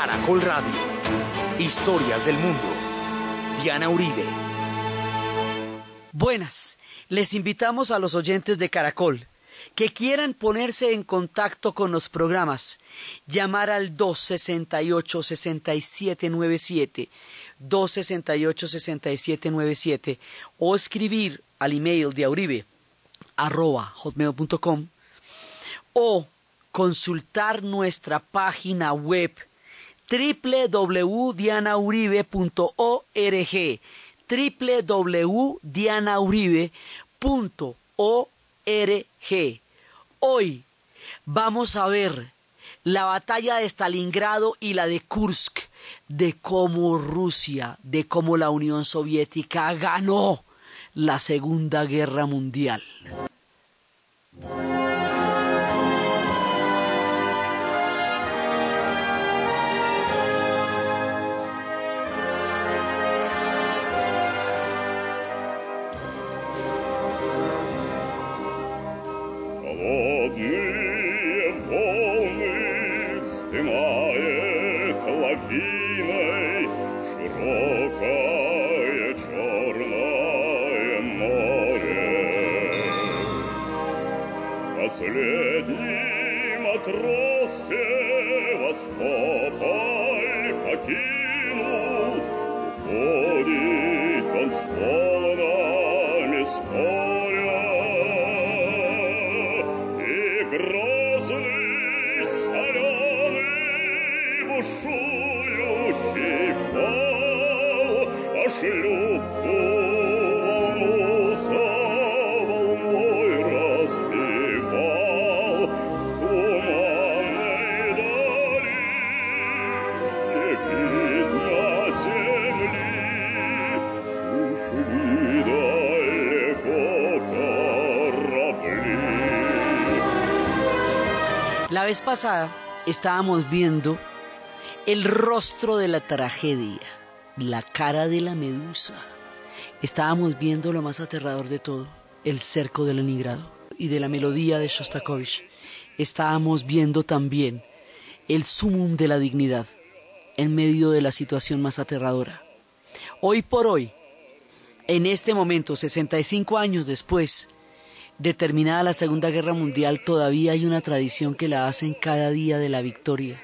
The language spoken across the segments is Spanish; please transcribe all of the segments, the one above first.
Caracol Radio. Historias del mundo. Diana Uribe. Buenas. Les invitamos a los oyentes de Caracol que quieran ponerse en contacto con los programas, llamar al 268-6797, 268-6797 o escribir al email de auribe o consultar nuestra página web www.dianauribe.org www.dianauribe.org Hoy vamos a ver la batalla de Stalingrado y la de Kursk, de cómo Rusia, de cómo la Unión Soviética ganó la Segunda Guerra Mundial. here. Pasada estábamos viendo el rostro de la tragedia, la cara de la medusa. Estábamos viendo lo más aterrador de todo, el cerco de Leningrado y de la melodía de Shostakovich. Estábamos viendo también el sumum de la dignidad en medio de la situación más aterradora. Hoy por hoy, en este momento, 65 años después, de terminada la Segunda Guerra Mundial, todavía hay una tradición que la hacen cada día de la victoria.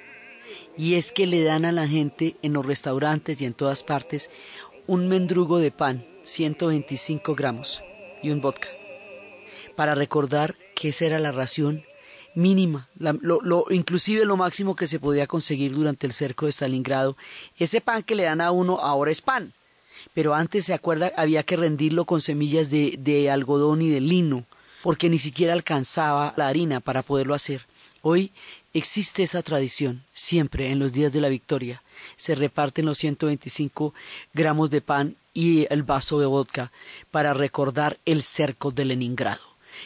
Y es que le dan a la gente en los restaurantes y en todas partes un mendrugo de pan, 125 gramos, y un vodka, para recordar que esa era la ración mínima, lo, lo- inclusive lo máximo que se podía conseguir durante el cerco de Stalingrado. Ese pan que le dan a uno ahora es pan, pero antes se acuerda había que rendirlo con semillas de, de algodón y de lino, porque ni siquiera alcanzaba la harina para poderlo hacer. Hoy existe esa tradición, siempre en los días de la victoria. Se reparten los 125 gramos de pan y el vaso de vodka para recordar el cerco de Leningrado.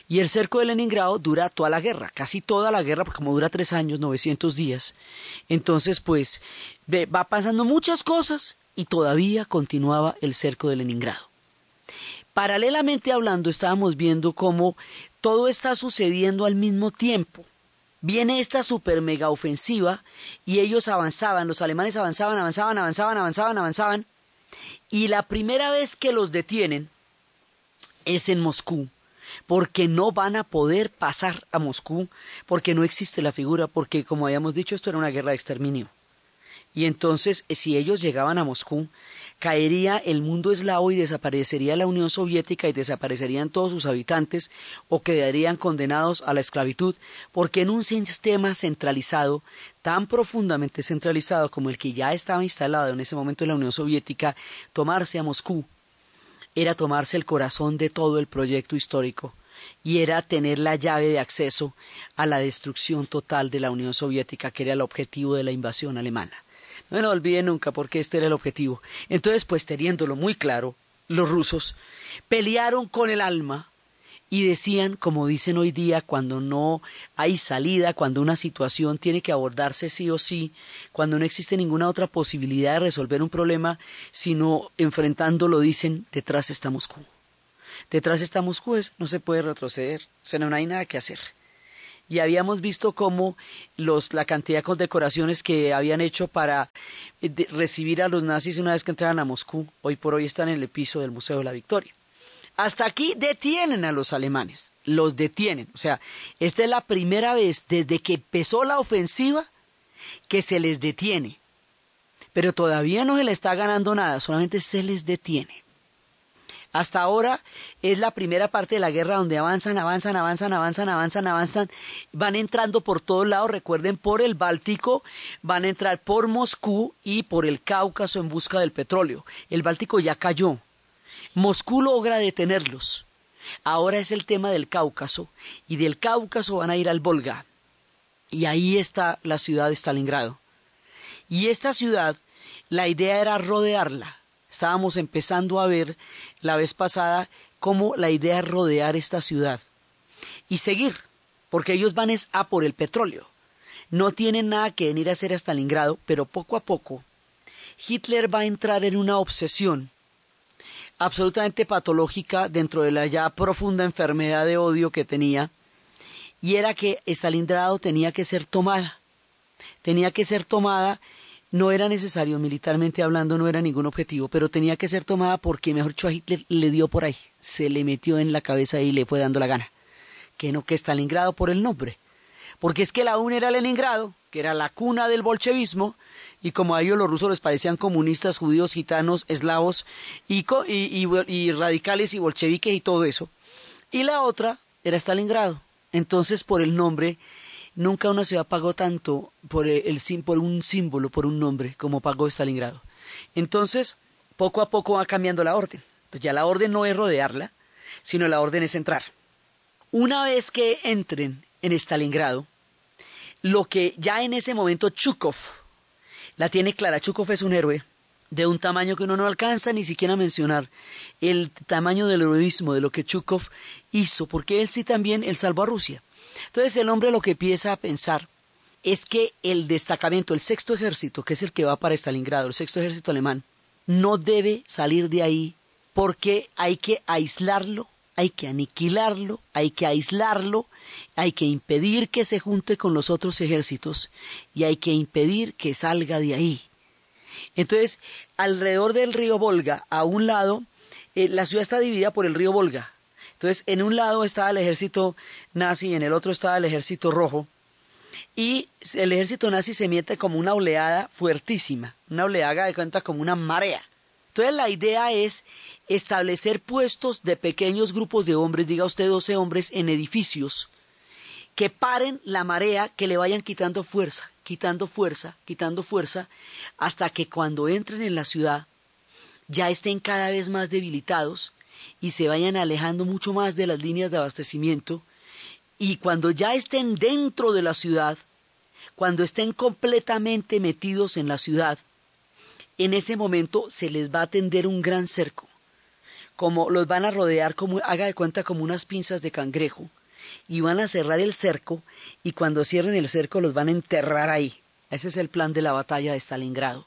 Y el cerco de Leningrado dura toda la guerra, casi toda la guerra, porque como dura tres años, 900 días. Entonces, pues, va pasando muchas cosas y todavía continuaba el cerco de Leningrado. Paralelamente hablando, estábamos viendo cómo todo está sucediendo al mismo tiempo. Viene esta super mega ofensiva y ellos avanzaban, los alemanes avanzaban, avanzaban, avanzaban, avanzaban, avanzaban. Y la primera vez que los detienen es en Moscú, porque no van a poder pasar a Moscú, porque no existe la figura, porque como habíamos dicho, esto era una guerra de exterminio. Y entonces, eh, si ellos llegaban a Moscú, caería el mundo eslavo y desaparecería la Unión Soviética y desaparecerían todos sus habitantes o quedarían condenados a la esclavitud, porque en un sistema centralizado, tan profundamente centralizado como el que ya estaba instalado en ese momento en la Unión Soviética, tomarse a Moscú era tomarse el corazón de todo el proyecto histórico y era tener la llave de acceso a la destrucción total de la Unión Soviética, que era el objetivo de la invasión alemana. No lo nunca porque este era el objetivo. Entonces, pues teniéndolo muy claro, los rusos pelearon con el alma y decían, como dicen hoy día, cuando no hay salida, cuando una situación tiene que abordarse sí o sí, cuando no existe ninguna otra posibilidad de resolver un problema, sino enfrentándolo, dicen, detrás está Moscú. Detrás está Moscú, es, no se puede retroceder, o sea, no hay nada que hacer. Y habíamos visto cómo los, la cantidad de condecoraciones que habían hecho para eh, recibir a los nazis una vez que entraran a Moscú, hoy por hoy están en el piso del Museo de la Victoria. Hasta aquí detienen a los alemanes, los detienen. O sea, esta es la primera vez desde que empezó la ofensiva que se les detiene. Pero todavía no se le está ganando nada, solamente se les detiene. Hasta ahora es la primera parte de la guerra donde avanzan, avanzan, avanzan, avanzan, avanzan, avanzan, van entrando por todos lados, recuerden, por el Báltico, van a entrar por Moscú y por el Cáucaso en busca del petróleo. El Báltico ya cayó. Moscú logra detenerlos. Ahora es el tema del Cáucaso y del Cáucaso van a ir al Volga. Y ahí está la ciudad de Stalingrado. Y esta ciudad, la idea era rodearla. Estábamos empezando a ver la vez pasada cómo la idea es rodear esta ciudad y seguir, porque ellos van es a por el petróleo. No tienen nada que venir a hacer a Stalingrado, pero poco a poco Hitler va a entrar en una obsesión absolutamente patológica dentro de la ya profunda enfermedad de odio que tenía, y era que Stalingrado tenía que ser tomada. Tenía que ser tomada, no era necesario militarmente hablando, no era ningún objetivo, pero tenía que ser tomada porque, mejor dicho, a Hitler le dio por ahí, se le metió en la cabeza y le fue dando la gana. Que no que Stalingrado por el nombre. Porque es que la UNA era Leningrado, que era la cuna del bolchevismo, y como a ellos los rusos les parecían comunistas, judíos, gitanos, eslavos, y, y, y- y radicales y bolcheviques y todo eso. Y la otra era Stalingrado. Entonces, por el nombre, nunca una ciudad pagó tanto por, el, por un símbolo, por un nombre, como pagó Stalingrado. Entonces, poco a poco va cambiando la orden. Entonces, ya la orden no es rodearla, sino la orden es entrar. Una vez que entren en Stalingrado, lo que ya en ese momento Chukov la tiene clara. Chukov es un héroe de un tamaño que uno no alcanza ni siquiera a mencionar el tamaño del heroísmo de lo que Chukov hizo, porque él sí también él salvó a Rusia. Entonces el hombre lo que empieza a pensar es que el destacamento, el sexto ejército, que es el que va para Stalingrado, el sexto ejército alemán, no debe salir de ahí porque hay que aislarlo, hay que aniquilarlo, hay que aislarlo, hay que impedir que se junte con los otros ejércitos y hay que impedir que salga de ahí. Entonces, alrededor del río Volga, a un lado, eh, la ciudad está dividida por el río Volga. Entonces, en un lado estaba el ejército nazi, en el otro estaba el ejército rojo, y el ejército nazi se mete como una oleada fuertísima, una oleada de cuenta como una marea. Entonces la idea es establecer puestos de pequeños grupos de hombres, diga usted 12 hombres, en edificios, que paren la marea, que le vayan quitando fuerza, quitando fuerza, quitando fuerza, hasta que cuando entren en la ciudad ya estén cada vez más debilitados y se vayan alejando mucho más de las líneas de abastecimiento y cuando ya estén dentro de la ciudad, cuando estén completamente metidos en la ciudad, en ese momento se les va a tender un gran cerco, como los van a rodear como haga de cuenta como unas pinzas de cangrejo y van a cerrar el cerco y cuando cierren el cerco los van a enterrar ahí. Ese es el plan de la batalla de Stalingrado.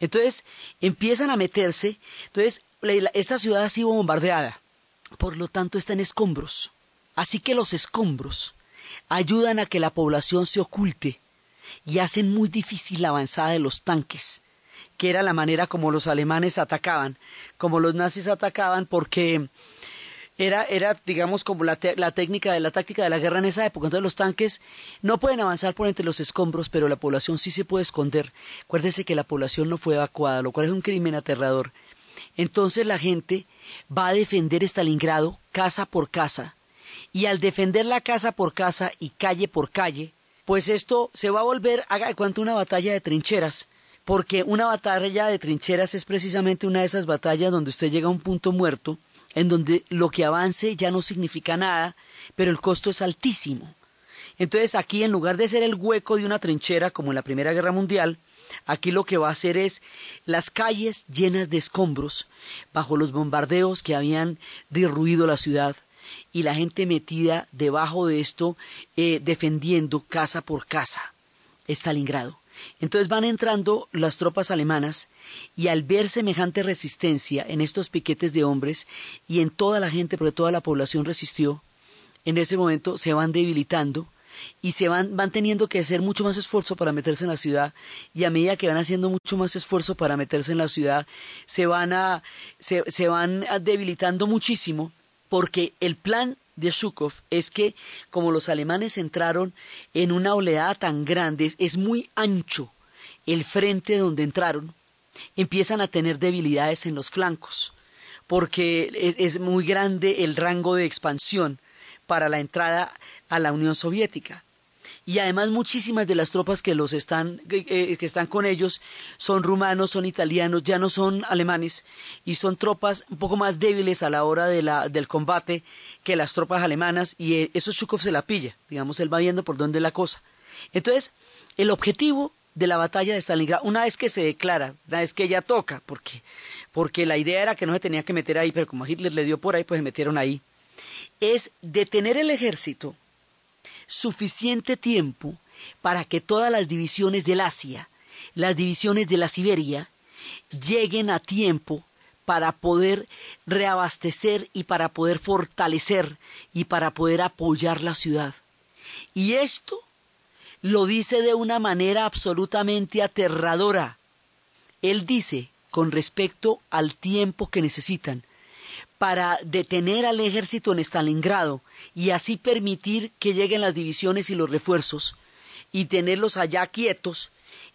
Entonces empiezan a meterse, entonces esta ciudad ha sido bombardeada, por lo tanto está en escombros. Así que los escombros ayudan a que la población se oculte y hacen muy difícil la avanzada de los tanques, que era la manera como los alemanes atacaban, como los nazis atacaban, porque era, era digamos, como la, la técnica de la táctica de la guerra en esa época. Entonces los tanques no pueden avanzar por entre los escombros, pero la población sí se puede esconder. Acuérdese que la población no fue evacuada, lo cual es un crimen aterrador. Entonces la gente va a defender Stalingrado casa por casa. Y al defender la casa por casa y calle por calle, pues esto se va a volver, haga de cuenta, una batalla de trincheras. Porque una batalla de trincheras es precisamente una de esas batallas donde usted llega a un punto muerto, en donde lo que avance ya no significa nada, pero el costo es altísimo. Entonces aquí en lugar de ser el hueco de una trinchera como en la Primera Guerra Mundial, aquí lo que va a hacer es las calles llenas de escombros bajo los bombardeos que habían derruido la ciudad y la gente metida debajo de esto eh, defendiendo casa por casa Stalingrado. Entonces van entrando las tropas alemanas y al ver semejante resistencia en estos piquetes de hombres y en toda la gente, porque toda la población resistió, en ese momento se van debilitando y se van, van teniendo que hacer mucho más esfuerzo para meterse en la ciudad y a medida que van haciendo mucho más esfuerzo para meterse en la ciudad se van a se, se van debilitando muchísimo porque el plan de Zhukov es que como los alemanes entraron en una oleada tan grande es muy ancho el frente donde entraron empiezan a tener debilidades en los flancos porque es muy grande el rango de expansión para la entrada a la Unión Soviética. Y además muchísimas de las tropas que los están eh, que están con ellos son rumanos, son italianos, ya no son alemanes y son tropas un poco más débiles a la hora de la, del combate que las tropas alemanas y eh, eso Chukov se la pilla, digamos, él va viendo por dónde la cosa. Entonces, el objetivo de la batalla de Stalingrado, una vez que se declara, una vez que ella toca, porque, porque la idea era que no se tenía que meter ahí, pero como Hitler le dio por ahí, pues se metieron ahí, es detener el ejército suficiente tiempo para que todas las divisiones del Asia, las divisiones de la Siberia, lleguen a tiempo para poder reabastecer y para poder fortalecer y para poder apoyar la ciudad. Y esto lo dice de una manera absolutamente aterradora. Él dice, con respecto al tiempo que necesitan, para detener al ejército en Stalingrado y así permitir que lleguen las divisiones y los refuerzos y tenerlos allá quietos,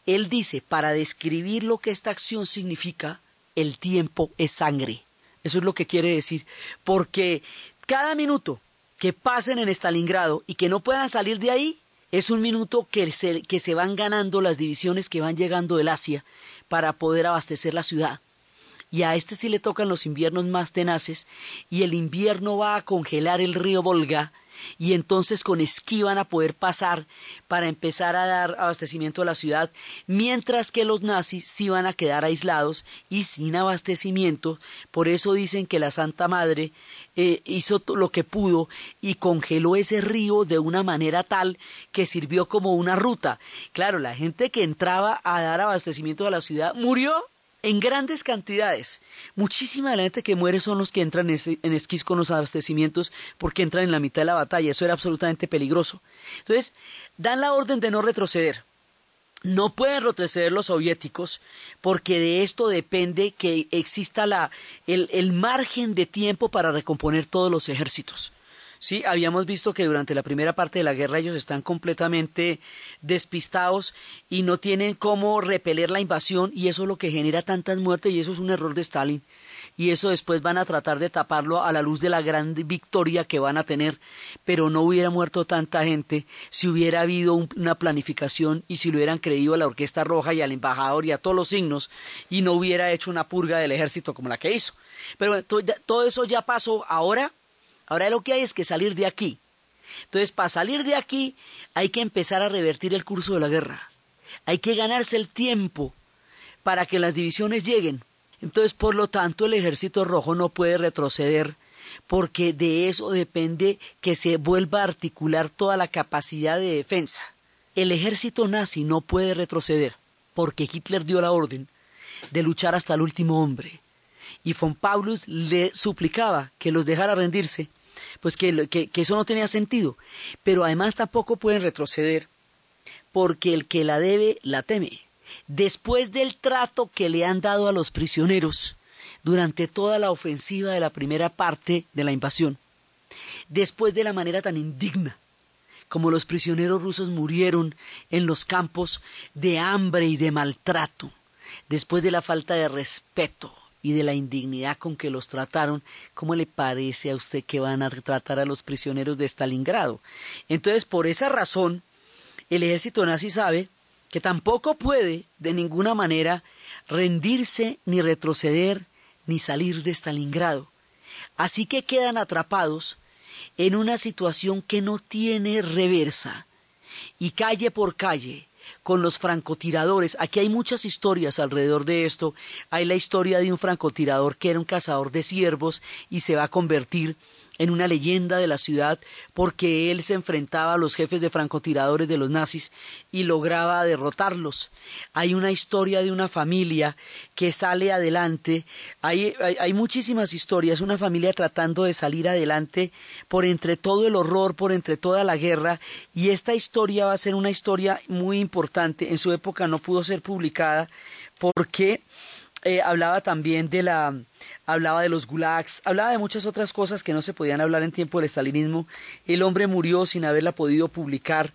él dice, para describir lo que esta acción significa, el tiempo es sangre. Eso es lo que quiere decir, porque cada minuto que pasen en Stalingrado y que no puedan salir de ahí, es un minuto que se, que se van ganando las divisiones que van llegando del Asia para poder abastecer la ciudad y a este sí le tocan los inviernos más tenaces y el invierno va a congelar el río Volga y entonces con esquí van a poder pasar para empezar a dar abastecimiento a la ciudad, mientras que los nazis sí van a quedar aislados y sin abastecimiento. Por eso dicen que la Santa Madre eh, hizo lo que pudo y congeló ese río de una manera tal que sirvió como una ruta. Claro, la gente que entraba a dar abastecimiento a la ciudad murió en grandes cantidades. Muchísima de la gente que muere son los que entran en, esquís con los abastecimientos porque entran en la mitad de la batalla. Eso era absolutamente peligroso. Entonces, dan la orden de no retroceder. No pueden retroceder los soviéticos porque de esto depende que exista la, el, el margen de tiempo para recomponer todos los ejércitos. Sí, habíamos visto que durante la primera parte de la guerra ellos están completamente despistados y no tienen cómo repeler la invasión y eso es lo que genera tantas muertes y eso es un error de Stalin. Y eso después van a tratar de taparlo a la luz de la gran victoria que van a tener, pero no hubiera muerto tanta gente si hubiera habido una planificación y si lo hubieran creído a la Orquesta Roja y al embajador y a todos los signos y no hubiera hecho una purga del ejército como la que hizo. Pero todo eso ya pasó. Ahora Ahora lo que hay es que salir de aquí. Entonces, para salir de aquí hay que empezar a revertir el curso de la guerra. Hay que ganarse el tiempo para que las divisiones lleguen. Entonces, por lo tanto, el ejército rojo no puede retroceder porque de eso depende que se vuelva a articular toda la capacidad de defensa. El ejército nazi no puede retroceder porque Hitler dio la orden de luchar hasta el último hombre y von Paulus le suplicaba que los dejara rendirse, pues que, que, eso no tenía sentido. Pero además tampoco pueden retroceder, porque el que la debe la teme. Después del trato que le han dado a los prisioneros durante toda la ofensiva de la primera parte de la invasión, después de la manera tan indigna como los prisioneros rusos murieron en los campos de hambre y de maltrato, después de la falta de respeto, y de la indignidad con que los trataron, ¿cómo le parece a usted que van a tratar a los prisioneros de Stalingrado? Entonces, por esa razón, el ejército nazi sabe que tampoco puede de ninguna manera rendirse ni retroceder ni salir de Stalingrado. Así que quedan atrapados en una situación que no tiene reversa y calle por calle con los francotiradores. Aquí hay muchas historias alrededor de esto. Hay la historia de un francotirador que era un cazador de ciervos y se va a convertir una leyenda de la ciudad porque él se enfrentaba a los jefes de francotiradores de los nazis y lograba derrotarlos. Hay una historia de una familia que sale adelante, hay, hay muchísimas historias, una familia tratando de salir adelante por entre todo el horror, por entre toda la guerra y esta historia va a ser una historia muy importante. En su época no pudo ser publicada porque eh, hablaba también de la, hablaba de los gulags, hablaba de muchas otras cosas que no se podían hablar en tiempo del estalinismo. El hombre murió sin haberla podido publicar,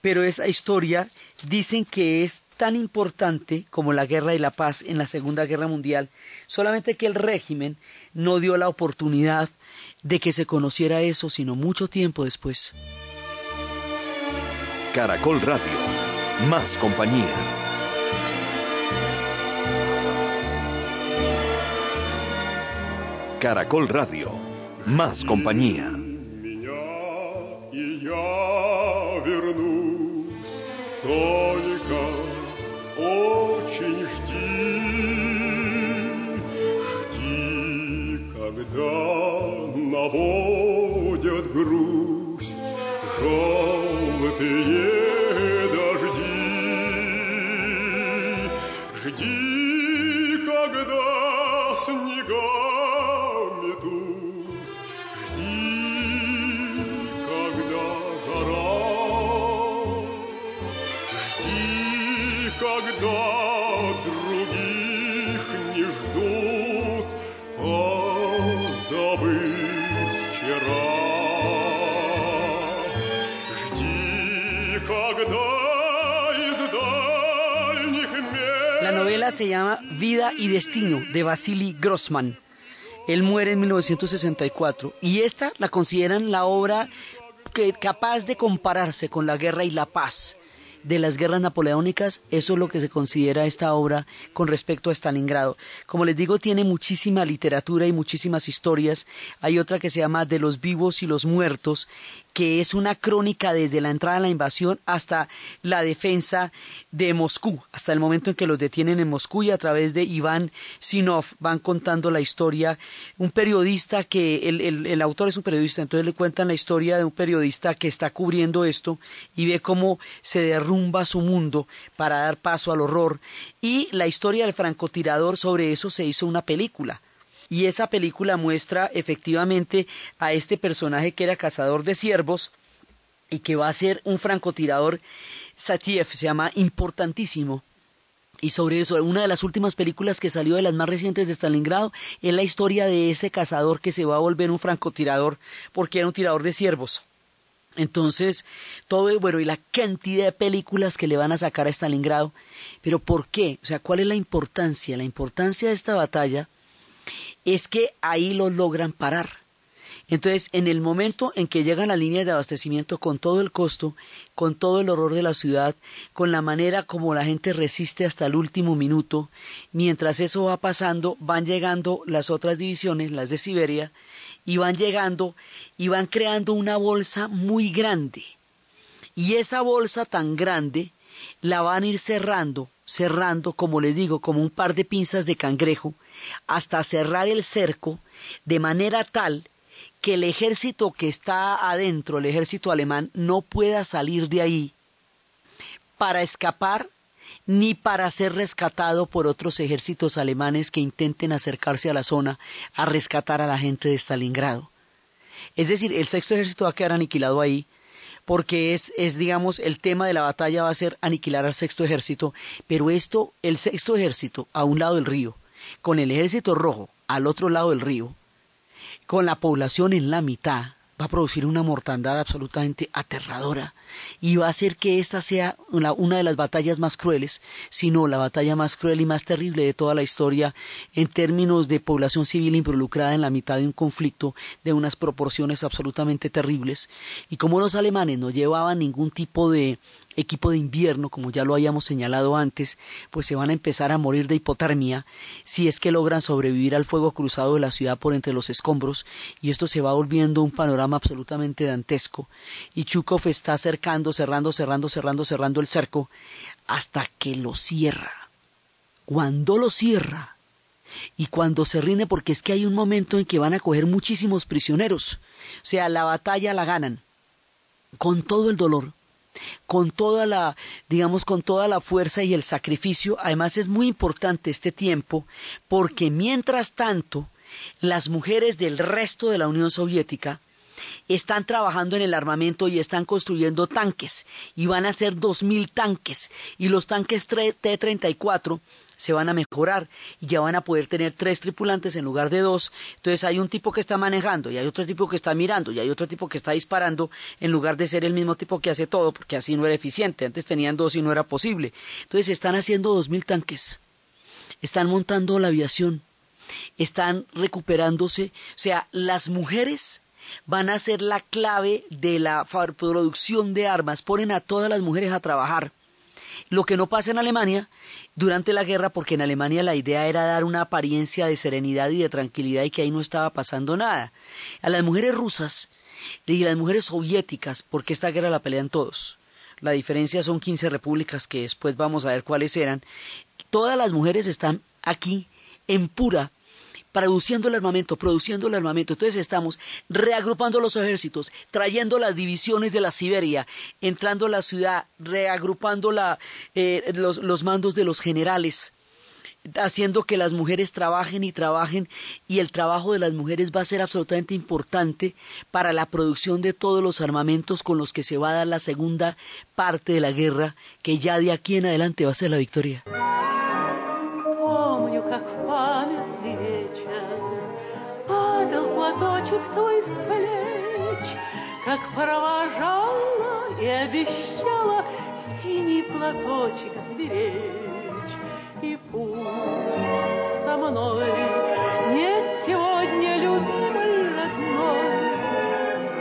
pero esa historia dicen que es tan importante como la guerra y la paz en la Segunda Guerra Mundial, solamente que el régimen no dio la oportunidad de que se conociera eso, sino mucho tiempo después. Caracol Radio. Más compañía. Caracol Radio. Más compañía. меня, и я вернусь. когда других не ждут, позабыв вчера. Жди, когда из дальних мест La novela se llama Vida y Destino de Vasily Grossman. Él muere en 1964 y esta la consideran la obra que, capaz de compararse con la guerra y la paz de las guerras napoleónicas, eso es lo que se considera esta obra con respecto a Stalingrado. Como les digo, tiene muchísima literatura y muchísimas historias. Hay otra que se llama De los vivos y los muertos, que es una crónica desde la entrada a la invasión hasta la defensa de Moscú, hasta el momento en que los detienen en Moscú y a través de Iván Sinov van contando la historia. Un periodista que, el, el, el autor es un periodista, entonces le cuentan la historia de un periodista que está cubriendo esto y ve cómo se derrumba su mundo para dar paso al horror. Y la historia del francotirador sobre eso se hizo una película. Y esa película muestra efectivamente a este personaje que era cazador de ciervos y que va a ser un francotirador Satiev, se llama importantísimo. Y sobre eso, una de las últimas películas que salió de las más recientes de Stalingrado es la historia de ese cazador que se va a volver un francotirador porque era un tirador de ciervos. Entonces, todo, bueno, y la cantidad de películas que le van a sacar a Stalingrado. Pero ¿por qué? O sea, ¿cuál es la importancia? La importancia de esta batalla es que ahí los logran parar. Entonces, en el momento en que llegan las líneas de abastecimiento con todo el costo, con todo el horror de la ciudad, con la manera como la gente resiste hasta el último minuto, mientras eso va pasando, van llegando las otras divisiones, las de Siberia, y van llegando y van creando una bolsa muy grande. Y esa bolsa tan grande la van a ir cerrando, cerrando, como les digo, como un par de pinzas de cangrejo, hasta cerrar el cerco de manera tal que el ejército que está adentro, el ejército alemán, no pueda salir de ahí para escapar ni para ser rescatado por otros ejércitos alemanes que intenten acercarse a la zona a rescatar a la gente de Stalingrado. Es decir, el sexto ejército va a quedar aniquilado ahí, porque es, es, digamos, el tema de la batalla va a ser aniquilar al sexto ejército, pero esto, el sexto ejército a un lado del río, con el ejército rojo al otro lado del río, con la población en la mitad, va a producir una mortandad absolutamente aterradora y va a hacer que esta sea una, una, de las batallas más crueles, sino la batalla más cruel y más terrible de toda la historia en términos de población civil involucrada en la mitad de un conflicto de unas proporciones absolutamente terribles. Y como los alemanes no llevaban ningún tipo de equipo de invierno, como ya lo habíamos señalado antes, pues se van a empezar a morir de hipotermia si es que logran sobrevivir al fuego cruzado de la ciudad por entre los escombros y esto se va volviendo un panorama absolutamente dantesco y Chukov está cercando, cerrando, cerrando, cerrando, cerrando el cerco hasta que lo cierra. Cuando lo cierra, y cuando se rinde porque es que hay un momento en que van a coger muchísimos prisioneros. O sea, la batalla la ganan con todo el dolor, con toda la, digamos, con toda la fuerza y el sacrificio. Además es muy importante este tiempo porque mientras tanto las mujeres del resto de la Unión Soviética están trabajando en el armamento y están construyendo tanques y van a dos mil tanques y los tanques T-34 se van a mejorar y ya van a poder tener tres tripulantes en lugar de dos. Entonces hay un tipo que está manejando y hay otro tipo que está mirando y hay otro tipo que está disparando en lugar de ser el mismo tipo que hace todo porque así no era eficiente. Antes tenían dos y no era posible. Entonces están haciendo dos mil tanques. Están montando la aviación. Están recuperándose. O sea, las mujeres van a ser la clave de la producción de armas. Ponen a todas las mujeres a trabajar. Lo que no pasa en Alemania durante la guerra, porque en Alemania la idea era dar una apariencia de serenidad y de tranquilidad y que ahí no estaba pasando nada. A las mujeres rusas y a las mujeres soviéticas, porque esta guerra la pelean todos. La diferencia son 15 repúblicas que después vamos a ver cuáles eran. Todas las mujeres están aquí en pura produciendo el armamento, produciendo el armamento. Entonces estamos reagrupando los ejércitos, trayendo las divisiones de la Siberia, entrando a la ciudad, reagrupando eh, los mandos de los generales haciendo que las mujeres trabajen y trabajen y el trabajo de las mujeres va a ser absolutamente importante para la producción de todos los armamentos con los que se va a dar la segunda parte de la guerra que ya de aquí en adelante va a ser la victoria. Платочек твой с плеч, Как провожала и обещала Синий платочек сберечь. И пусть со мной нет сегодня любимой родной,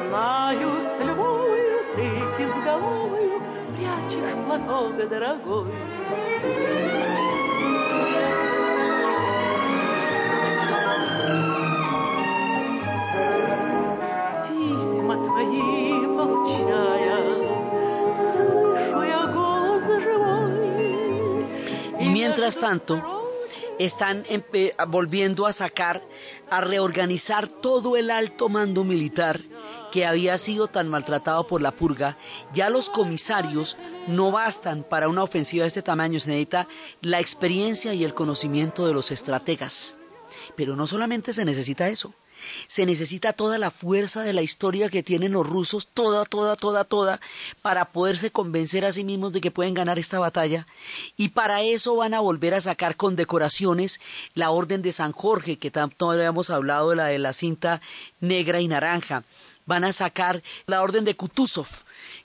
Знаю, с Львовою ты кизголовою Прячешь платок дорогой. Mientras tanto, están volviendo a sacar, a reorganizar todo el alto mando militar que había sido tan maltratado por la purga. Ya los comisarios no bastan para una ofensiva de este tamaño, se necesita la experiencia y el conocimiento de los estrategas. Pero no solamente se necesita eso, se necesita toda la fuerza de la historia que tienen los rusos, toda, toda, toda, toda, para poderse convencer a sí mismos de que pueden ganar esta batalla. Y para eso van a volver a sacar condecoraciones la Orden de San Jorge, que tanto habíamos hablado de la de la cinta negra y naranja. Van a sacar la Orden de Kutuzov,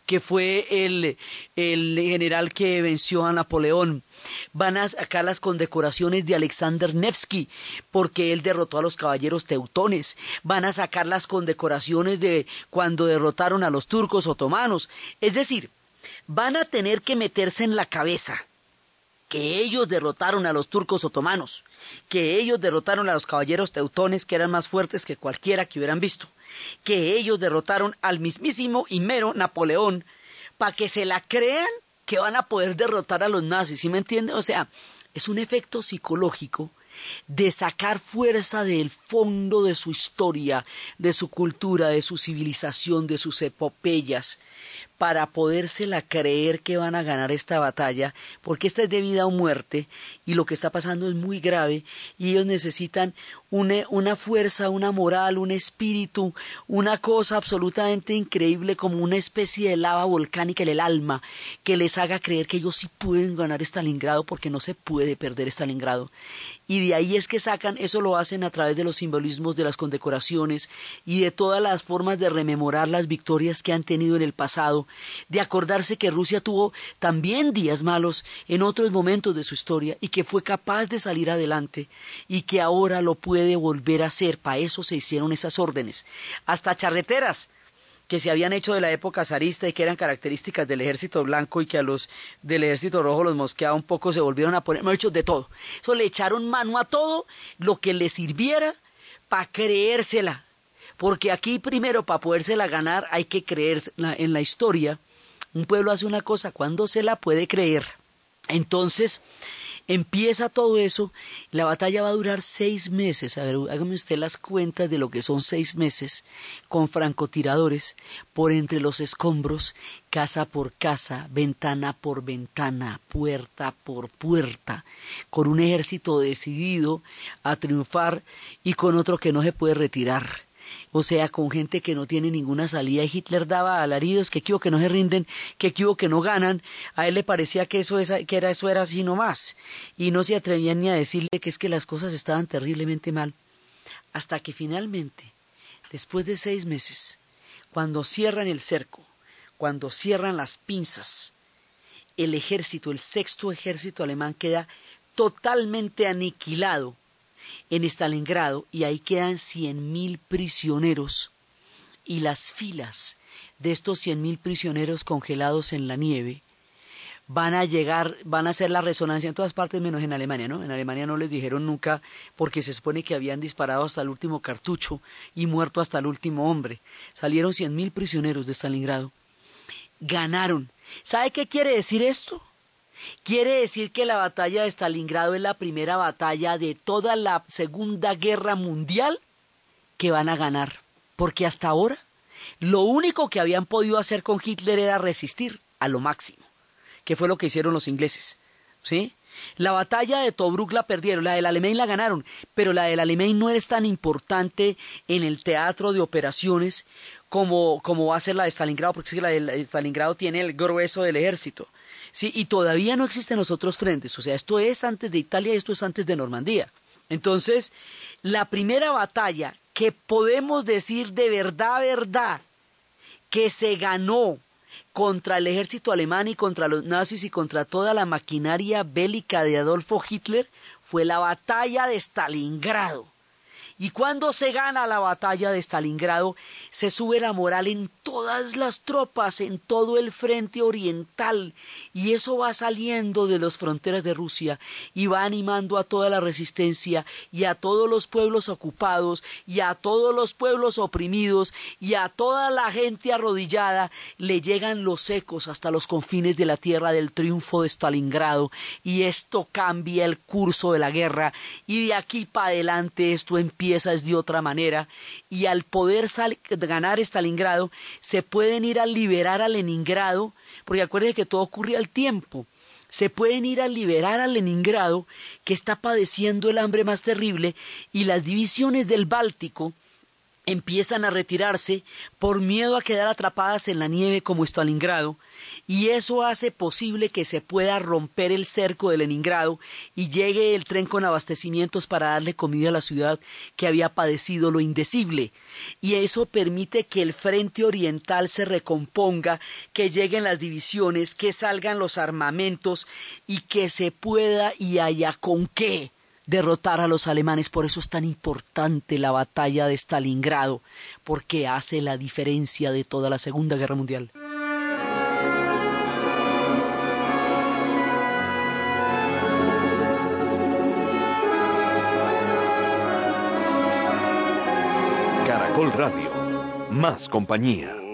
que fue el, el general que venció a Napoleón. Van a sacar las condecoraciones de Alexander Nevsky, porque él derrotó a los caballeros teutones, van a sacar las condecoraciones de cuando derrotaron a los turcos otomanos, es decir, van a tener que meterse en la cabeza que ellos derrotaron a los turcos otomanos, que ellos derrotaron a los caballeros teutones que eran más fuertes que cualquiera que hubieran visto, que ellos derrotaron al mismísimo y mero Napoleón, para que se la crean que van a poder derrotar a los nazis, ¿sí me entiende? O sea, es un efecto psicológico de sacar fuerza del fondo de su historia, de su cultura, de su civilización, de sus epopeyas, para podérsela creer que van a ganar esta batalla, porque esta es de vida o muerte y lo que está pasando es muy grave y ellos necesitan una, una, fuerza, una moral, un espíritu, una cosa absolutamente increíble como una especie de lava volcánica en el alma que les haga creer que ellos sí pueden ganar Stalingrado porque no se puede perder Stalingrado. Y de ahí es que sacan, eso lo hacen a través de los simbolismos de las condecoraciones y de todas las formas de rememorar las victorias que han tenido en el pasado de acordarse que Rusia tuvo también días malos en otros momentos de su historia y que fue capaz de salir adelante y que ahora lo puede volver a hacer. Para eso se hicieron esas órdenes. Hasta charreteras que se habían hecho de la época zarista y que eran características del ejército blanco y que a los del ejército rojo los mosqueaba un poco, se volvieron a poner, hechos de todo. Eso le echaron mano a todo lo que le sirviera para creérsela, porque aquí primero para podérsela ganar hay que creer en la historia. Un pueblo hace una cosa cuando se la puede creer. Entonces, empieza todo eso, la batalla va a durar seis meses, a ver, hágame usted las cuentas de lo que son seis meses, con francotiradores, por entre los escombros, casa por casa, ventana por ventana, puerta por puerta, con un ejército decidido a triunfar y con otro que no se puede retirar o sea, con gente que no tiene ninguna salida. Y Hitler daba alaridos que quiero que no se rinden, que quiero que no ganan. A él le parecía que eso, que era, eso era así nomás. Y no se atrevían ni a decirle que es que las cosas estaban terriblemente mal. Hasta que finalmente, después de seis meses, cuando cierran el cerco, cuando cierran las pinzas, el ejército, el sexto ejército alemán queda totalmente aniquilado en Stalingrado y ahí quedan cien mil prisioneros y las filas de estos cien mil prisioneros congelados en la nieve van a llegar, van a hacer la resonancia en todas partes menos en Alemania, ¿no? En Alemania no les dijeron nunca porque se supone que habían disparado hasta el último cartucho y muerto hasta el último hombre. Salieron cien mil prisioneros de Stalingrado. Ganaron. ¿Sabe qué quiere decir esto? Quiere decir que la batalla de Stalingrado es la primera batalla de toda la Segunda Guerra Mundial que van a ganar, porque hasta ahora lo único que habían podido hacer con Hitler era resistir a lo máximo, que fue lo que hicieron los ingleses. ¿Sí? La batalla de Tobruk la perdieron, la del Alemán la ganaron, pero la del Alemán no es tan importante en el teatro de operaciones como, como va a ser la de Stalingrado, porque que la de Stalingrado tiene el grueso del ejército. Sí, y todavía no existen los otros frentes, o sea, esto es antes de Italia y esto es antes de Normandía. Entonces, la primera batalla que podemos decir de verdad, verdad, que se ganó contra el ejército alemán y contra los nazis y contra toda la maquinaria bélica de Adolfo Hitler fue la batalla de Stalingrado. Y cuando se gana la batalla de Stalingrado, se sube la moral en todas las tropas, en todo el frente oriental, y eso va saliendo de las fronteras de Rusia y va animando a toda la resistencia y a todos los pueblos ocupados y a todos los pueblos oprimidos y a toda la gente arrodillada, le llegan los ecos hasta los confines de la tierra del triunfo de Stalingrado, y esto cambia el curso de la guerra, y de aquí para adelante esto empieza es de otra manera, y al poder ganar Stalingrado, se pueden ir a liberar a Leningrado, porque acuérdense que todo ocurre al tiempo. Se pueden ir a liberar a Leningrado, que está padeciendo el hambre más terrible, y las divisiones del Báltico, empiezan a retirarse por miedo a quedar atrapadas en la nieve como Stalingrado, y eso hace posible que se pueda romper el cerco de Leningrado y llegue el tren con abastecimientos para darle comida a la ciudad que había padecido lo indecible, y eso permite que el frente oriental se recomponga, que lleguen las divisiones, que salgan los armamentos y que se pueda y haya con qué derrotar a los alemanes. Por eso es tan importante la batalla de Stalingrado, porque hace la diferencia de toda la Segunda Guerra Mundial. Caracol Radio, más compañía.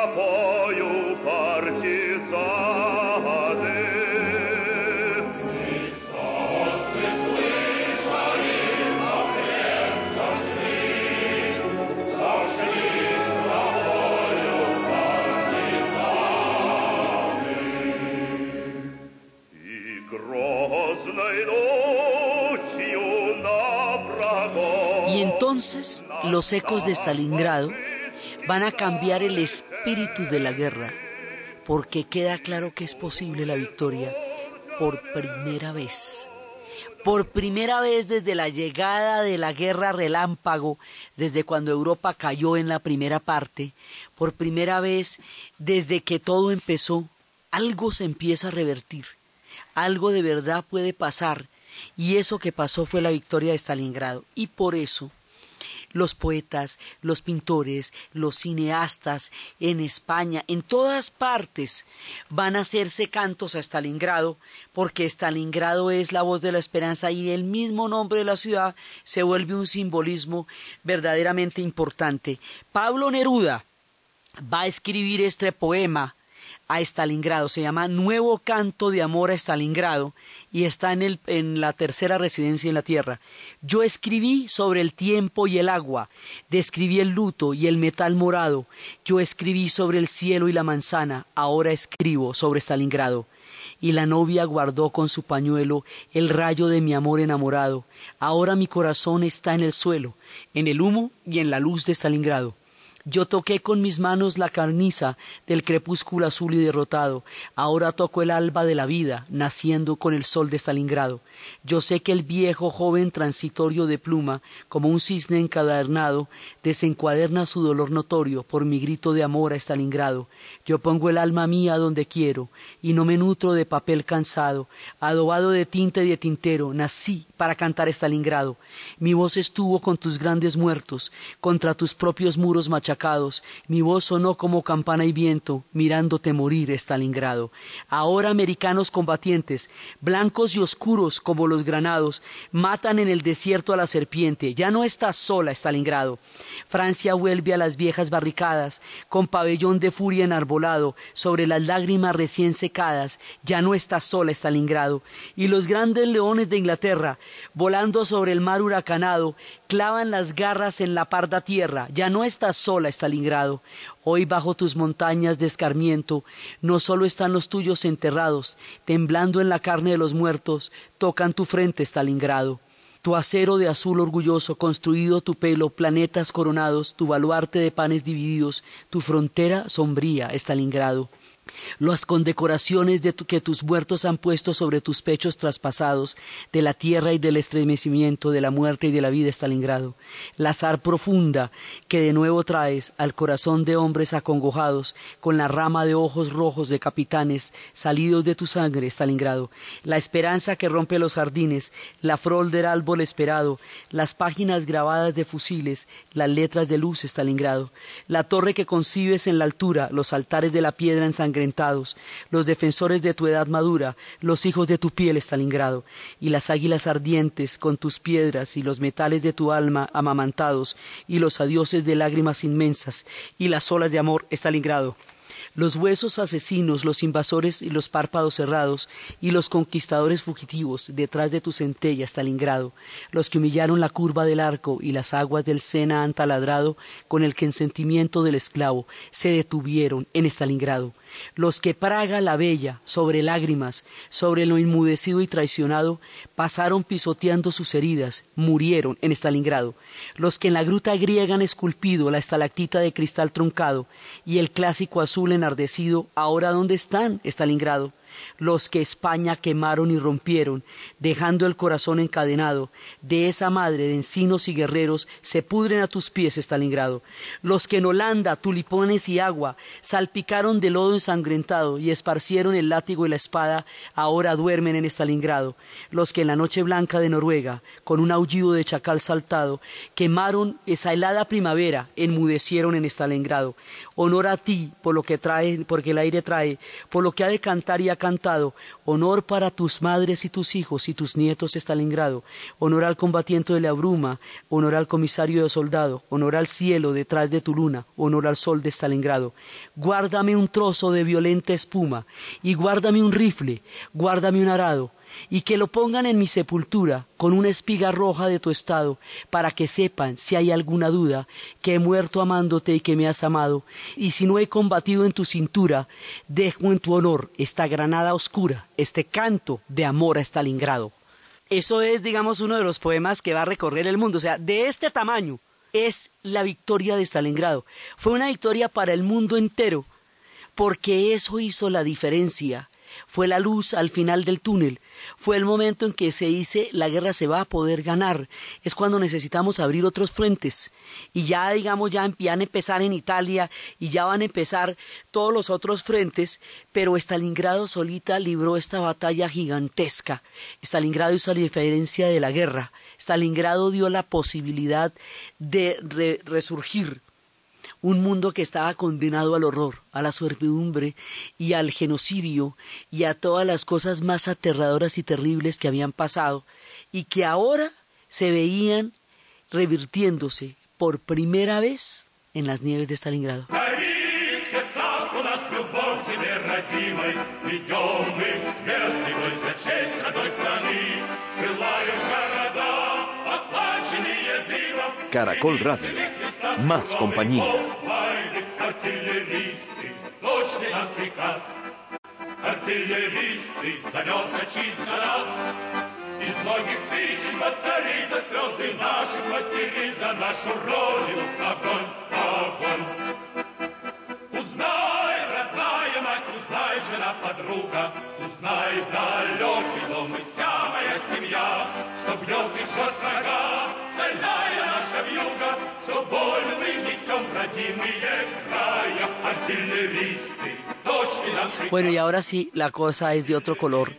шли тропою партизаны. И сосны слышали, на крест как шли, как шли тропою партизаны. И грозной ночью на врагов Y entonces los ecos de Stalingrado van a cambiar el espíritu de la guerra, porque queda claro que es posible la victoria por primera vez. Por primera vez desde la llegada de la guerra relámpago, desde cuando Europa cayó en la primera parte, por primera vez desde que todo empezó, algo se empieza a revertir, algo de verdad puede pasar, y eso que pasó fue la victoria de Stalingrado. Y por eso los poetas, los pintores, los cineastas en España, en todas partes van a hacerse cantos a Stalingrado, porque Stalingrado es la voz de la esperanza y el mismo nombre de la ciudad se vuelve un simbolismo verdaderamente importante. Pablo Neruda va a escribir este poema a Stalingrado. Se llama Nuevo Canto de Amor a Stalingrado y está en, el, en la tercera residencia en la tierra. Yo escribí sobre el tiempo y el agua, describí el luto y el metal morado. Yo escribí sobre el cielo y la manzana, ahora escribo sobre Stalingrado. Y la novia guardó con su pañuelo el rayo de mi amor enamorado. Ahora mi corazón está en el suelo, en el humo y en la luz de Stalingrado. Yo toqué con mis manos la carniza del crepúsculo azul y derrotado. Ahora toco el alba de la vida, naciendo con el sol de Stalingrado. Yo sé que el viejo joven transitorio de pluma, como un cisne encadernado, desencuaderna su dolor notorio por mi grito de amor a Stalingrado. Yo pongo el alma mía donde quiero, y no me nutro de papel cansado, adobado de tinta y de tintero, nací para cantar Stalingrado. Mi voz estuvo con tus grandes muertos, contra tus propios muros machacados. Mi voz sonó como campana y viento, mirándote morir, Stalingrado. Ahora americanos combatientes, blancos y oscuros como los granados, matan en el desierto a la serpiente. Ya no está sola, Stalingrado. Francia vuelve a las viejas barricadas, con pabellón de furia enarbolado, sobre las lágrimas recién secadas. Ya no está sola, Stalingrado. Y los grandes leones de Inglaterra, volando sobre el mar huracanado, clavan las garras en la parda tierra. Ya no estás sola, Stalingrado. Hoy bajo tus montañas de escarmiento, no solo están los tuyos enterrados, temblando en la carne de los muertos, tocan tu frente, Stalingrado. Tu acero de azul orgulloso, construido tu pelo, planetas coronados, tu baluarte de panes divididos, tu frontera sombría, Stalingrado las condecoraciones de que tus muertos han puesto sobre tus pechos traspasados, de la tierra y del estremecimiento, de la muerte y de la vida Stalingrado, la zar profunda que de nuevo traes al corazón de hombres acongojados, con la rama de ojos rojos de capitanes salidos de tu sangre Stalingrado, la esperanza que rompe los jardines, la frol del árbol esperado, las páginas grabadas de fusiles, las letras de luz Stalingrado, la torre que concibes en la altura, los altares de la piedra los defensores de tu edad madura, los hijos de tu piel Stalingrado, y las águilas ardientes con tus piedras y los metales de tu alma amamantados, y los adioses de lágrimas inmensas, y las olas de amor Stalingrado los huesos asesinos, los invasores y los párpados cerrados, y los conquistadores fugitivos detrás de tu centella Stalingrado, los que humillaron la curva del arco y las aguas del Sena han taladrado con el consentimiento del esclavo, se detuvieron en Stalingrado, los que Praga la bella, sobre lágrimas, sobre lo inmudecido y traicionado, pasaron pisoteando sus heridas, murieron en Stalingrado, los que en la gruta griega han esculpido la estalactita de cristal truncado y el clásico azul enardecido, ahora dónde están, Stalingrado, los que España quemaron y rompieron, dejando el corazón encadenado, de esa madre de encinos y guerreros se pudren a tus pies, Stalingrado, los que en Holanda, tulipones y agua salpicaron de lodo ensangrentado y esparcieron el látigo y la espada, ahora duermen en Stalingrado, los que en la noche blanca de Noruega, con un aullido de chacal saltado, quemaron esa helada primavera, enmudecieron en Stalingrado. Honor a ti por lo que trae, porque el aire trae, por lo que ha de cantar y ha cantado, honor para tus madres y tus hijos y tus nietos Stalingrado, honor al combatiente de la bruma, honor al comisario de soldado, honor al cielo detrás de tu luna, honor al sol de Stalingrado. Guárdame un trozo de violenta espuma, y guárdame un rifle, guárdame un arado, y que lo pongan en mi sepultura con una espiga roja de tu estado, para que sepan, si hay alguna duda, que he muerto amándote y que me has amado, y si no he combatido en tu cintura, dejo en tu honor esta granada oscura, este canto de amor a Stalingrado. Eso es, digamos, uno de los poemas que va a recorrer el mundo, o sea, de este tamaño es la victoria de Stalingrado. Fue una victoria para el mundo entero, porque eso hizo la diferencia fue la luz al final del túnel, fue el momento en que se dice la guerra se va a poder ganar, es cuando necesitamos abrir otros frentes y ya digamos ya van a empezar en Italia y ya van a empezar todos los otros frentes, pero Stalingrado solita libró esta batalla gigantesca. Stalingrado hizo la diferencia de la guerra. Stalingrado dio la posibilidad de resurgir un mundo que estaba condenado al horror, a la servidumbre y al genocidio y a todas las cosas más aterradoras y terribles que habían pasado y que ahora se veían revirtiéndose por primera vez en las nieves de Stalingrado. Caracol Radio. Más compañía. Артиллеристы, зовет отчизна нас. Из многих тысяч батарей за слезы наших матерей, за нашу Родину огонь, огонь. Узнай, родная мать, узнай, жена, подруга, узнай, далекий дом и вся моя семья, что бьет и жжет врага, стальная наша вьюга, что боль мы несем, родимые края, артиллеристы, Bueno, y ahora sí, la cosa es de otro color.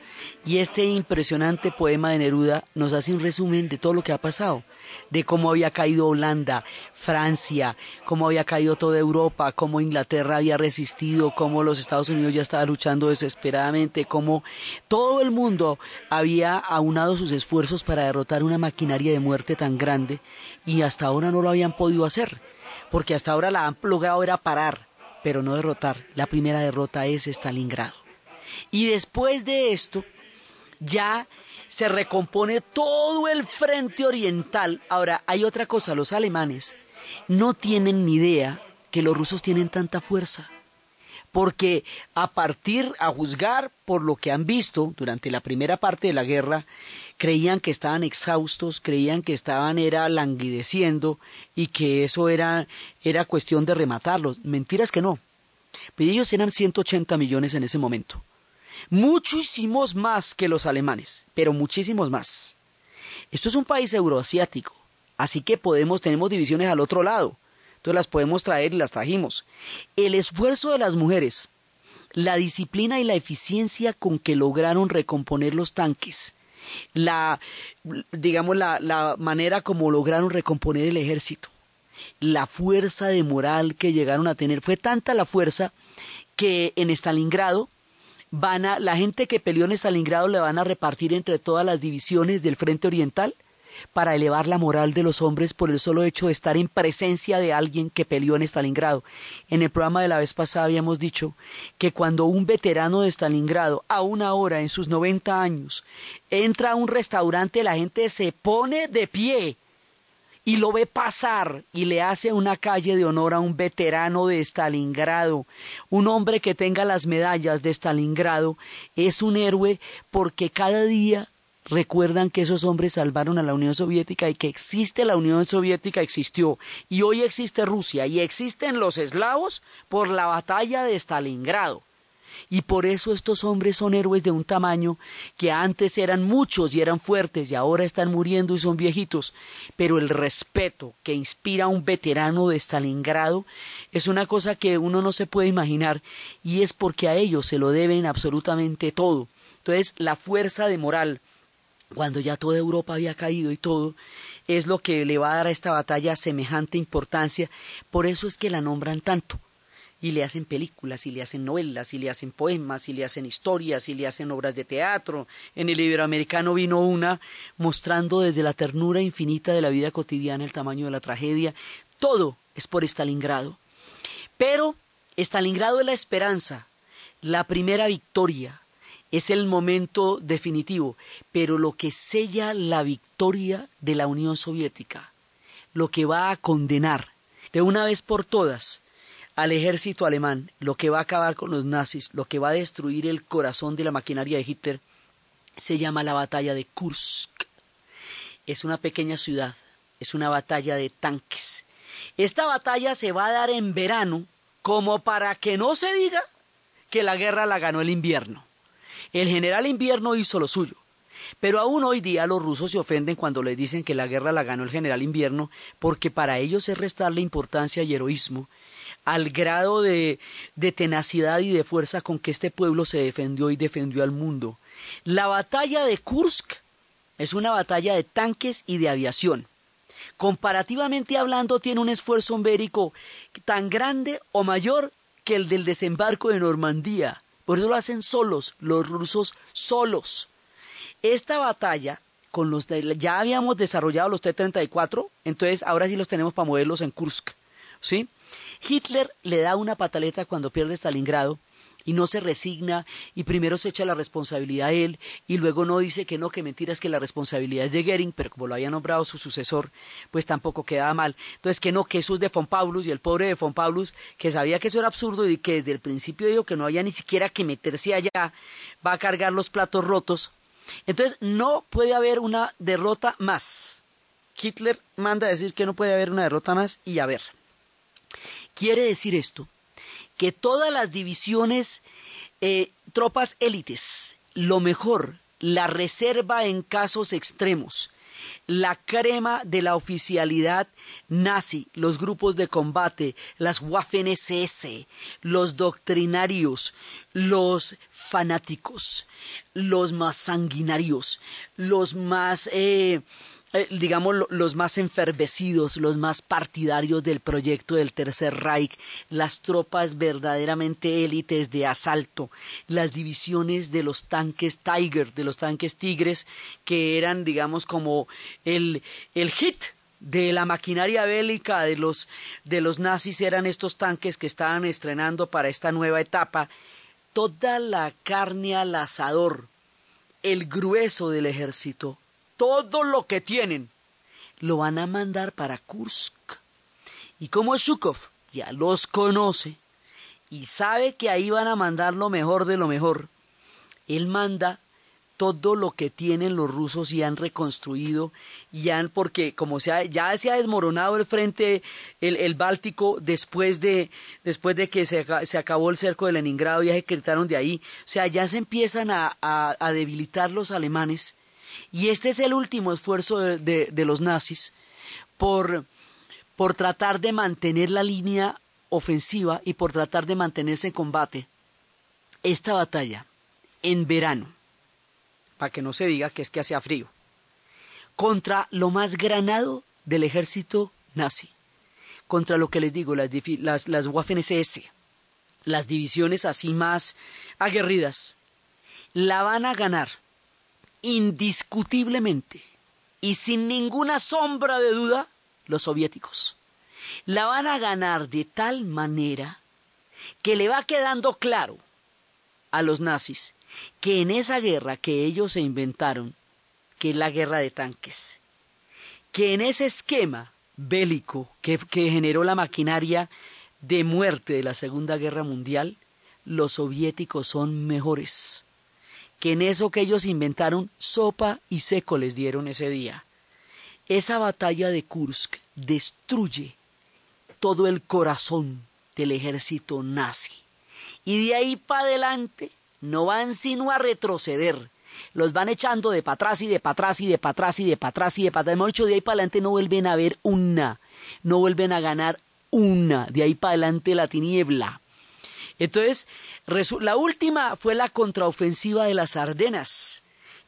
Y este impresionante poema de Neruda nos hace un resumen de todo lo que ha pasado, de cómo había caído Holanda, Francia, cómo había caído toda Europa, cómo Inglaterra había resistido, cómo los Estados Unidos ya estaban luchando desesperadamente, cómo todo el mundo había aunado sus esfuerzos para derrotar una maquinaria de muerte tan grande y hasta ahora no lo habían podido hacer, porque hasta ahora la han logrado era parar pero no derrotar. La primera derrota es Stalingrado. Y después de esto, ya se recompone todo el frente oriental. Ahora, hay otra cosa, los alemanes no tienen ni idea que los rusos tienen tanta fuerza. Porque a partir, a juzgar por lo que han visto durante la primera parte de la guerra, creían que estaban exhaustos, creían que estaban era languideciendo y que eso era, era cuestión de rematarlos. Mentiras que no. Pero ellos eran 180 millones en ese momento. Muchísimos más que los alemanes, pero muchísimos más. Esto es un país euroasiático, así que podemos, tenemos divisiones al otro lado. Entonces las podemos traer y las trajimos. El esfuerzo de las mujeres, la disciplina y la eficiencia con que lograron recomponer los tanques, la, digamos, la, la manera como lograron recomponer el ejército, la fuerza de moral que llegaron a tener. Fue tanta la fuerza que en Stalingrado van a, la gente que peleó en Stalingrado le van a repartir entre todas las divisiones del frente oriental para elevar la moral de los hombres por el solo hecho de estar en presencia de alguien que peleó en Stalingrado. En el programa de la vez pasada habíamos dicho que cuando un veterano de Stalingrado, a una hora en sus 90 años, entra a un restaurante, la gente se pone de pie y lo ve pasar y le hace una calle de honor a un veterano de Stalingrado, un hombre que tenga las medallas de Stalingrado, es un héroe porque cada día recuerdan que esos hombres salvaron a la Unión Soviética y que existe la Unión Soviética, existió, y hoy existe Rusia, y existen los eslavos por la batalla de Stalingrado. Y por eso estos hombres son héroes de un tamaño que antes eran muchos y eran fuertes y ahora están muriendo y son viejitos. Pero el respeto que inspira a un veterano de Stalingrado es una cosa que uno no se puede imaginar y es porque a ellos se lo deben absolutamente todo. Entonces la fuerza de moral, cuando ya toda Europa había caído y todo, es lo que le va a dar a esta batalla semejante importancia. Por eso es que la nombran tanto y le hacen películas, y le hacen novelas, y le hacen poemas, y le hacen historias, y le hacen obras de teatro. En el Iberoamericano vino una mostrando desde la ternura infinita de la vida cotidiana el tamaño de la tragedia. Todo es por Stalingrado. Pero Stalingrado es la esperanza, la primera victoria, es el momento definitivo, pero lo que sella la victoria de la Unión Soviética, lo que va a condenar de una vez por todas al ejército alemán, lo que va a acabar con los nazis, lo que va a destruir el corazón de la maquinaria de Hitler, se llama la batalla de Kursk. Es una pequeña ciudad, es una batalla de tanques. Esta batalla se va a dar en verano como para que no se diga que la guerra la ganó el invierno. El general invierno hizo lo suyo. Pero aún hoy día los rusos se ofenden cuando les dicen que la guerra la ganó el general invierno, porque para ellos es restarle importancia y heroísmo al grado de, de tenacidad y de fuerza con que este pueblo se defendió y defendió al mundo. La batalla de Kursk es una batalla de tanques y de aviación. Comparativamente hablando, tiene un esfuerzo bélico tan grande o mayor que el del desembarco de Normandía. Por eso lo hacen solos, los rusos solos. Esta batalla, con los ya habíamos desarrollado los T-34, entonces ahora sí los tenemos para moverlos en Kursk. ¿sí? Hitler le da una pataleta cuando pierde Stalingrado y no se resigna y primero se echa la responsabilidad a él y luego no dice que no, que mentira es que la responsabilidad es de Goering, pero como lo había nombrado su sucesor, pues tampoco quedaba mal. Entonces que no, que eso es de von Paulus y el pobre de von Paulus, que sabía que eso era absurdo y que desde el principio dijo que no había ni siquiera que meterse allá, va a cargar los platos rotos. Entonces no puede haber una derrota más. Hitler manda a decir que no puede haber una derrota más y a ver. Quiere decir esto que todas las divisiones, eh, tropas élites, lo mejor, la reserva en casos extremos, la crema de la oficialidad nazi, los grupos de combate, las Waffen-SS, los doctrinarios, los fanáticos, los más sanguinarios, los más eh, eh, digamos, los más enfervecidos, los más partidarios del proyecto del Tercer Reich, las tropas verdaderamente élites de asalto, las divisiones de los tanques Tiger, de los tanques Tigres, que eran, digamos, como el, el hit de la maquinaria bélica de los, de los nazis eran estos tanques que estaban estrenando para esta nueva etapa, toda la carne al asador, el grueso del ejército todo lo que tienen, lo van a mandar para Kursk. Y como Shukov ya los conoce y sabe que ahí van a mandar lo mejor de lo mejor, él manda todo lo que tienen los rusos y han reconstruido y han porque como sea ya se ha desmoronado el frente el, Báltico después de después de que se, se, acabó el cerco de Leningrado ya se quitaron de ahí o sea ya se empiezan a, a debilitar los alemanes y este es el último esfuerzo de, los nazis por, por tratar de mantener la línea ofensiva y por tratar de mantenerse en combate. Esta batalla, en verano, para que no se diga que es que hacía frío, contra lo más granado del ejército nazi, contra lo que les digo, las, las, las Waffen-SS, las divisiones así más aguerridas, la van a ganar indiscutiblemente y sin ninguna sombra de duda los soviéticos. La van a ganar de tal manera que le va quedando claro a los nazis que en esa guerra que ellos se inventaron, que es la guerra de tanques, que en ese esquema bélico que, que generó la maquinaria de muerte de la Segunda Guerra Mundial, los soviéticos son mejores que en eso que ellos inventaron, sopa y seco les dieron ese día. Esa batalla de Kursk destruye todo el corazón del ejército nazi. Y de ahí para adelante no van sino a retroceder. Los van echando de para atrás y de para atrás y de para atrás y de para atrás y de para atrás. Hemos de ahí para adelante no vuelven a ver una. No vuelven a ganar una. De ahí para adelante la tiniebla. Entonces, la última fue la contraofensiva de las Ardenas,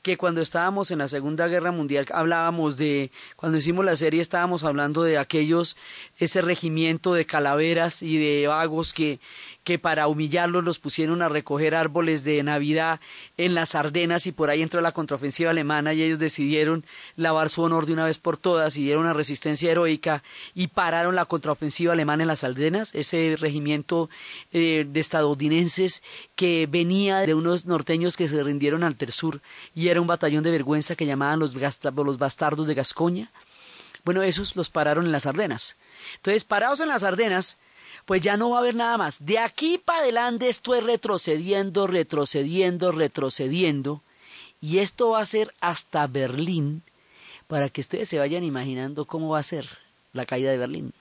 que cuando estábamos en la Segunda Guerra Mundial hablábamos de, cuando hicimos la serie estábamos hablando de aquellos, ese regimiento de calaveras y de vagos que que para humillarlos los pusieron a recoger árboles de Navidad en las Ardenas y por ahí entró la contraofensiva alemana y ellos decidieron lavar su honor de una vez por todas y dieron una resistencia heroica y pararon la contraofensiva alemana en las Ardenas, ese regimiento eh, de estadounidenses que venía de unos norteños que se rindieron al Tersur y era un batallón de vergüenza que llamaban los, los bastardos de Gascoña. Bueno, esos los pararon en las Ardenas. Entonces, parados en las Ardenas, pues ya no va a haber nada más. De aquí para adelante estoy retrocediendo, retrocediendo, retrocediendo, y esto va a ser hasta Berlín, para que ustedes se vayan imaginando cómo va a ser la caída de Berlín.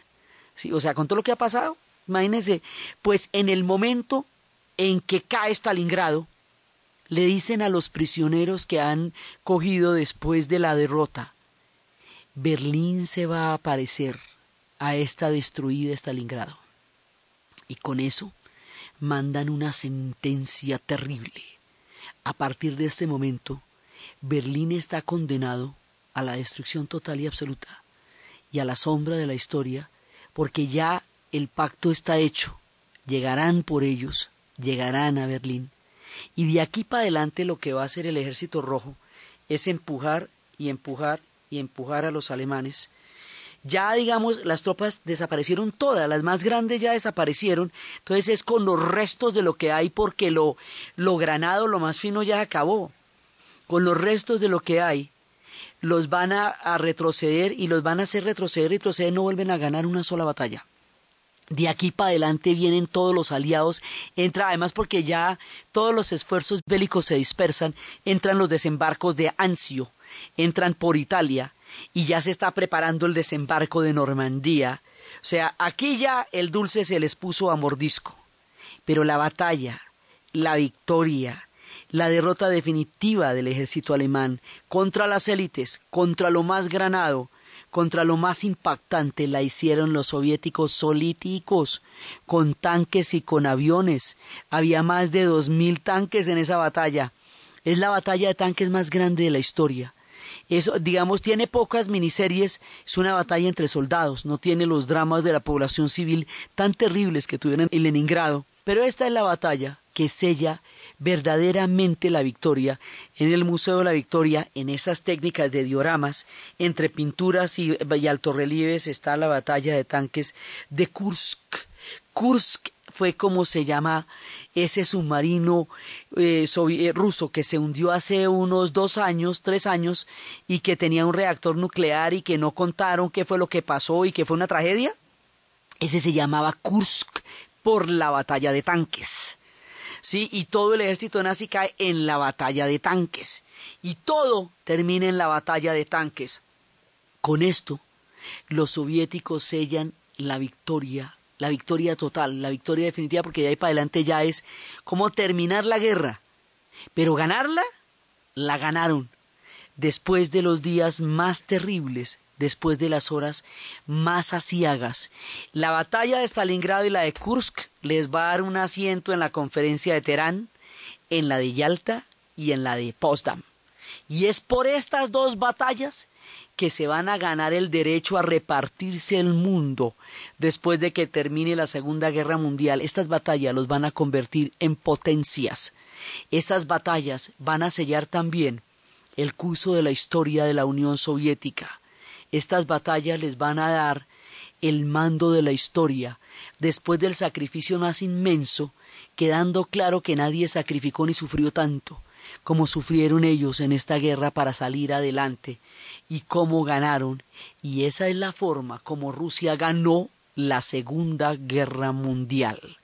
Sí, o sea, con todo lo que ha pasado, imagínense, pues en el momento en que cae Stalingrado, le dicen a los prisioneros que han cogido después de la derrota, Berlín se va a aparecer a esta destruida Stalingrado. Y con eso mandan una sentencia terrible. A partir de este momento, Berlín está condenado a la destrucción total y absoluta y a la sombra de la historia, porque ya el pacto está hecho. Llegarán por ellos, llegarán a Berlín. Y de aquí para adelante lo que va a hacer el ejército rojo es empujar y empujar y empujar a los alemanes. Ya, digamos, las tropas desaparecieron todas, las más grandes ya desaparecieron, entonces es con los restos de lo que hay porque lo, lo granado, lo más fino ya acabó. Con los restos de lo que hay, los van a, retroceder y los van a hacer retroceder, retroceder, no vuelven a ganar una sola batalla. De aquí para adelante vienen todos los aliados, entra además porque ya todos los esfuerzos bélicos se dispersan, entran los desembarcos de Anzio, entran por Italia y ya se está preparando el desembarco de Normandía. O sea, aquí ya el dulce se les puso a mordisco. Pero la batalla, la victoria, la derrota definitiva del ejército alemán contra las élites, contra lo más granado, contra lo más impactante la hicieron los soviéticos solíticos, con tanques y con aviones. Había más de dos mil tanques en esa batalla. Es la batalla de tanques más grande de la historia. Eso, digamos, tiene pocas miniseries, es una batalla entre soldados, no tiene los dramas de la población civil tan terribles que tuvieron en Leningrado. Pero esta es la batalla que sella verdaderamente la victoria en el Museo de la Victoria, en estas técnicas de dioramas, entre pinturas y, y altorrelieves está la batalla de tanques de Kursk. Kursk fue como se llama ese submarino eh, ruso que se hundió hace unos dos años, tres años, y que tenía un reactor nuclear y que no contaron qué fue lo que pasó y que fue una tragedia. Ese se llamaba Kursk por la batalla de tanques. ¿sí? Y todo el ejército nazi cae en la batalla de tanques. Y todo termina en la batalla de tanques. Con esto, los soviéticos sellan la victoria, la victoria total, la victoria definitiva, porque de ahí para adelante ya es como terminar la guerra. Pero ganarla, la ganaron. Después de los días más terribles después de las horas más asiagas. La batalla de Stalingrado y la de Kursk les va a dar un asiento en la conferencia de Teherán, en la de Yalta y en la de Potsdam. Y es por estas dos batallas que se van a ganar el derecho a repartirse el mundo después de que termine la Segunda Guerra Mundial. Estas batallas los van a convertir en potencias. Estas batallas van a sellar también el curso de la historia de la Unión Soviética. Estas batallas les van a dar el mando de la historia después del sacrificio más inmenso, quedando claro que nadie sacrificó ni sufrió tanto como sufrieron ellos en esta guerra para salir adelante y cómo ganaron. Y esa es la forma como Rusia ganó la Segunda Guerra Mundial.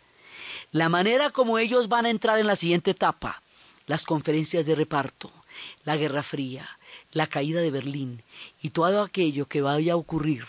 La manera como ellos van a entrar en la siguiente etapa, las conferencias de reparto, la Guerra Fría, la caída de Berlín y todo aquello que vaya a ocurrir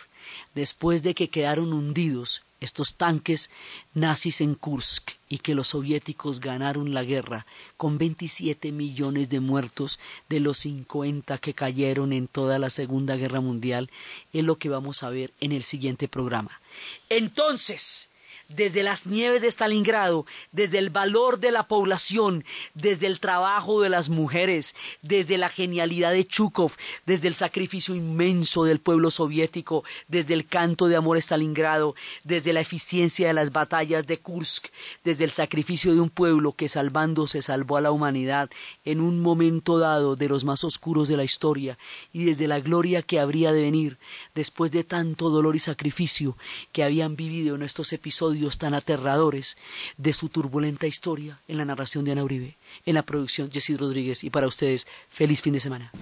después de que quedaron hundidos estos tanques nazis en Kursk y que los soviéticos ganaron la guerra con 27 millones de muertos de los 50 que cayeron en toda la Segunda Guerra Mundial, es lo que vamos a ver en el siguiente programa. Entonces, desde las nieves de Stalingrado, desde el valor de la población, desde el trabajo de las mujeres, desde la genialidad de Chukov, desde el sacrificio inmenso del pueblo soviético, desde el canto de amor Stalingrado, desde la eficiencia de las batallas de Kursk, desde el sacrificio de un pueblo que salvándose salvó a la humanidad en un momento dado de los más oscuros de la historia, y desde la gloria que habría de venir después de tanto dolor y sacrificio que habían vivido en estos tan aterradores de su turbulenta historia en la narración de Ana Uribe, en la producción Jessy Rodríguez y para ustedes feliz fin de semana.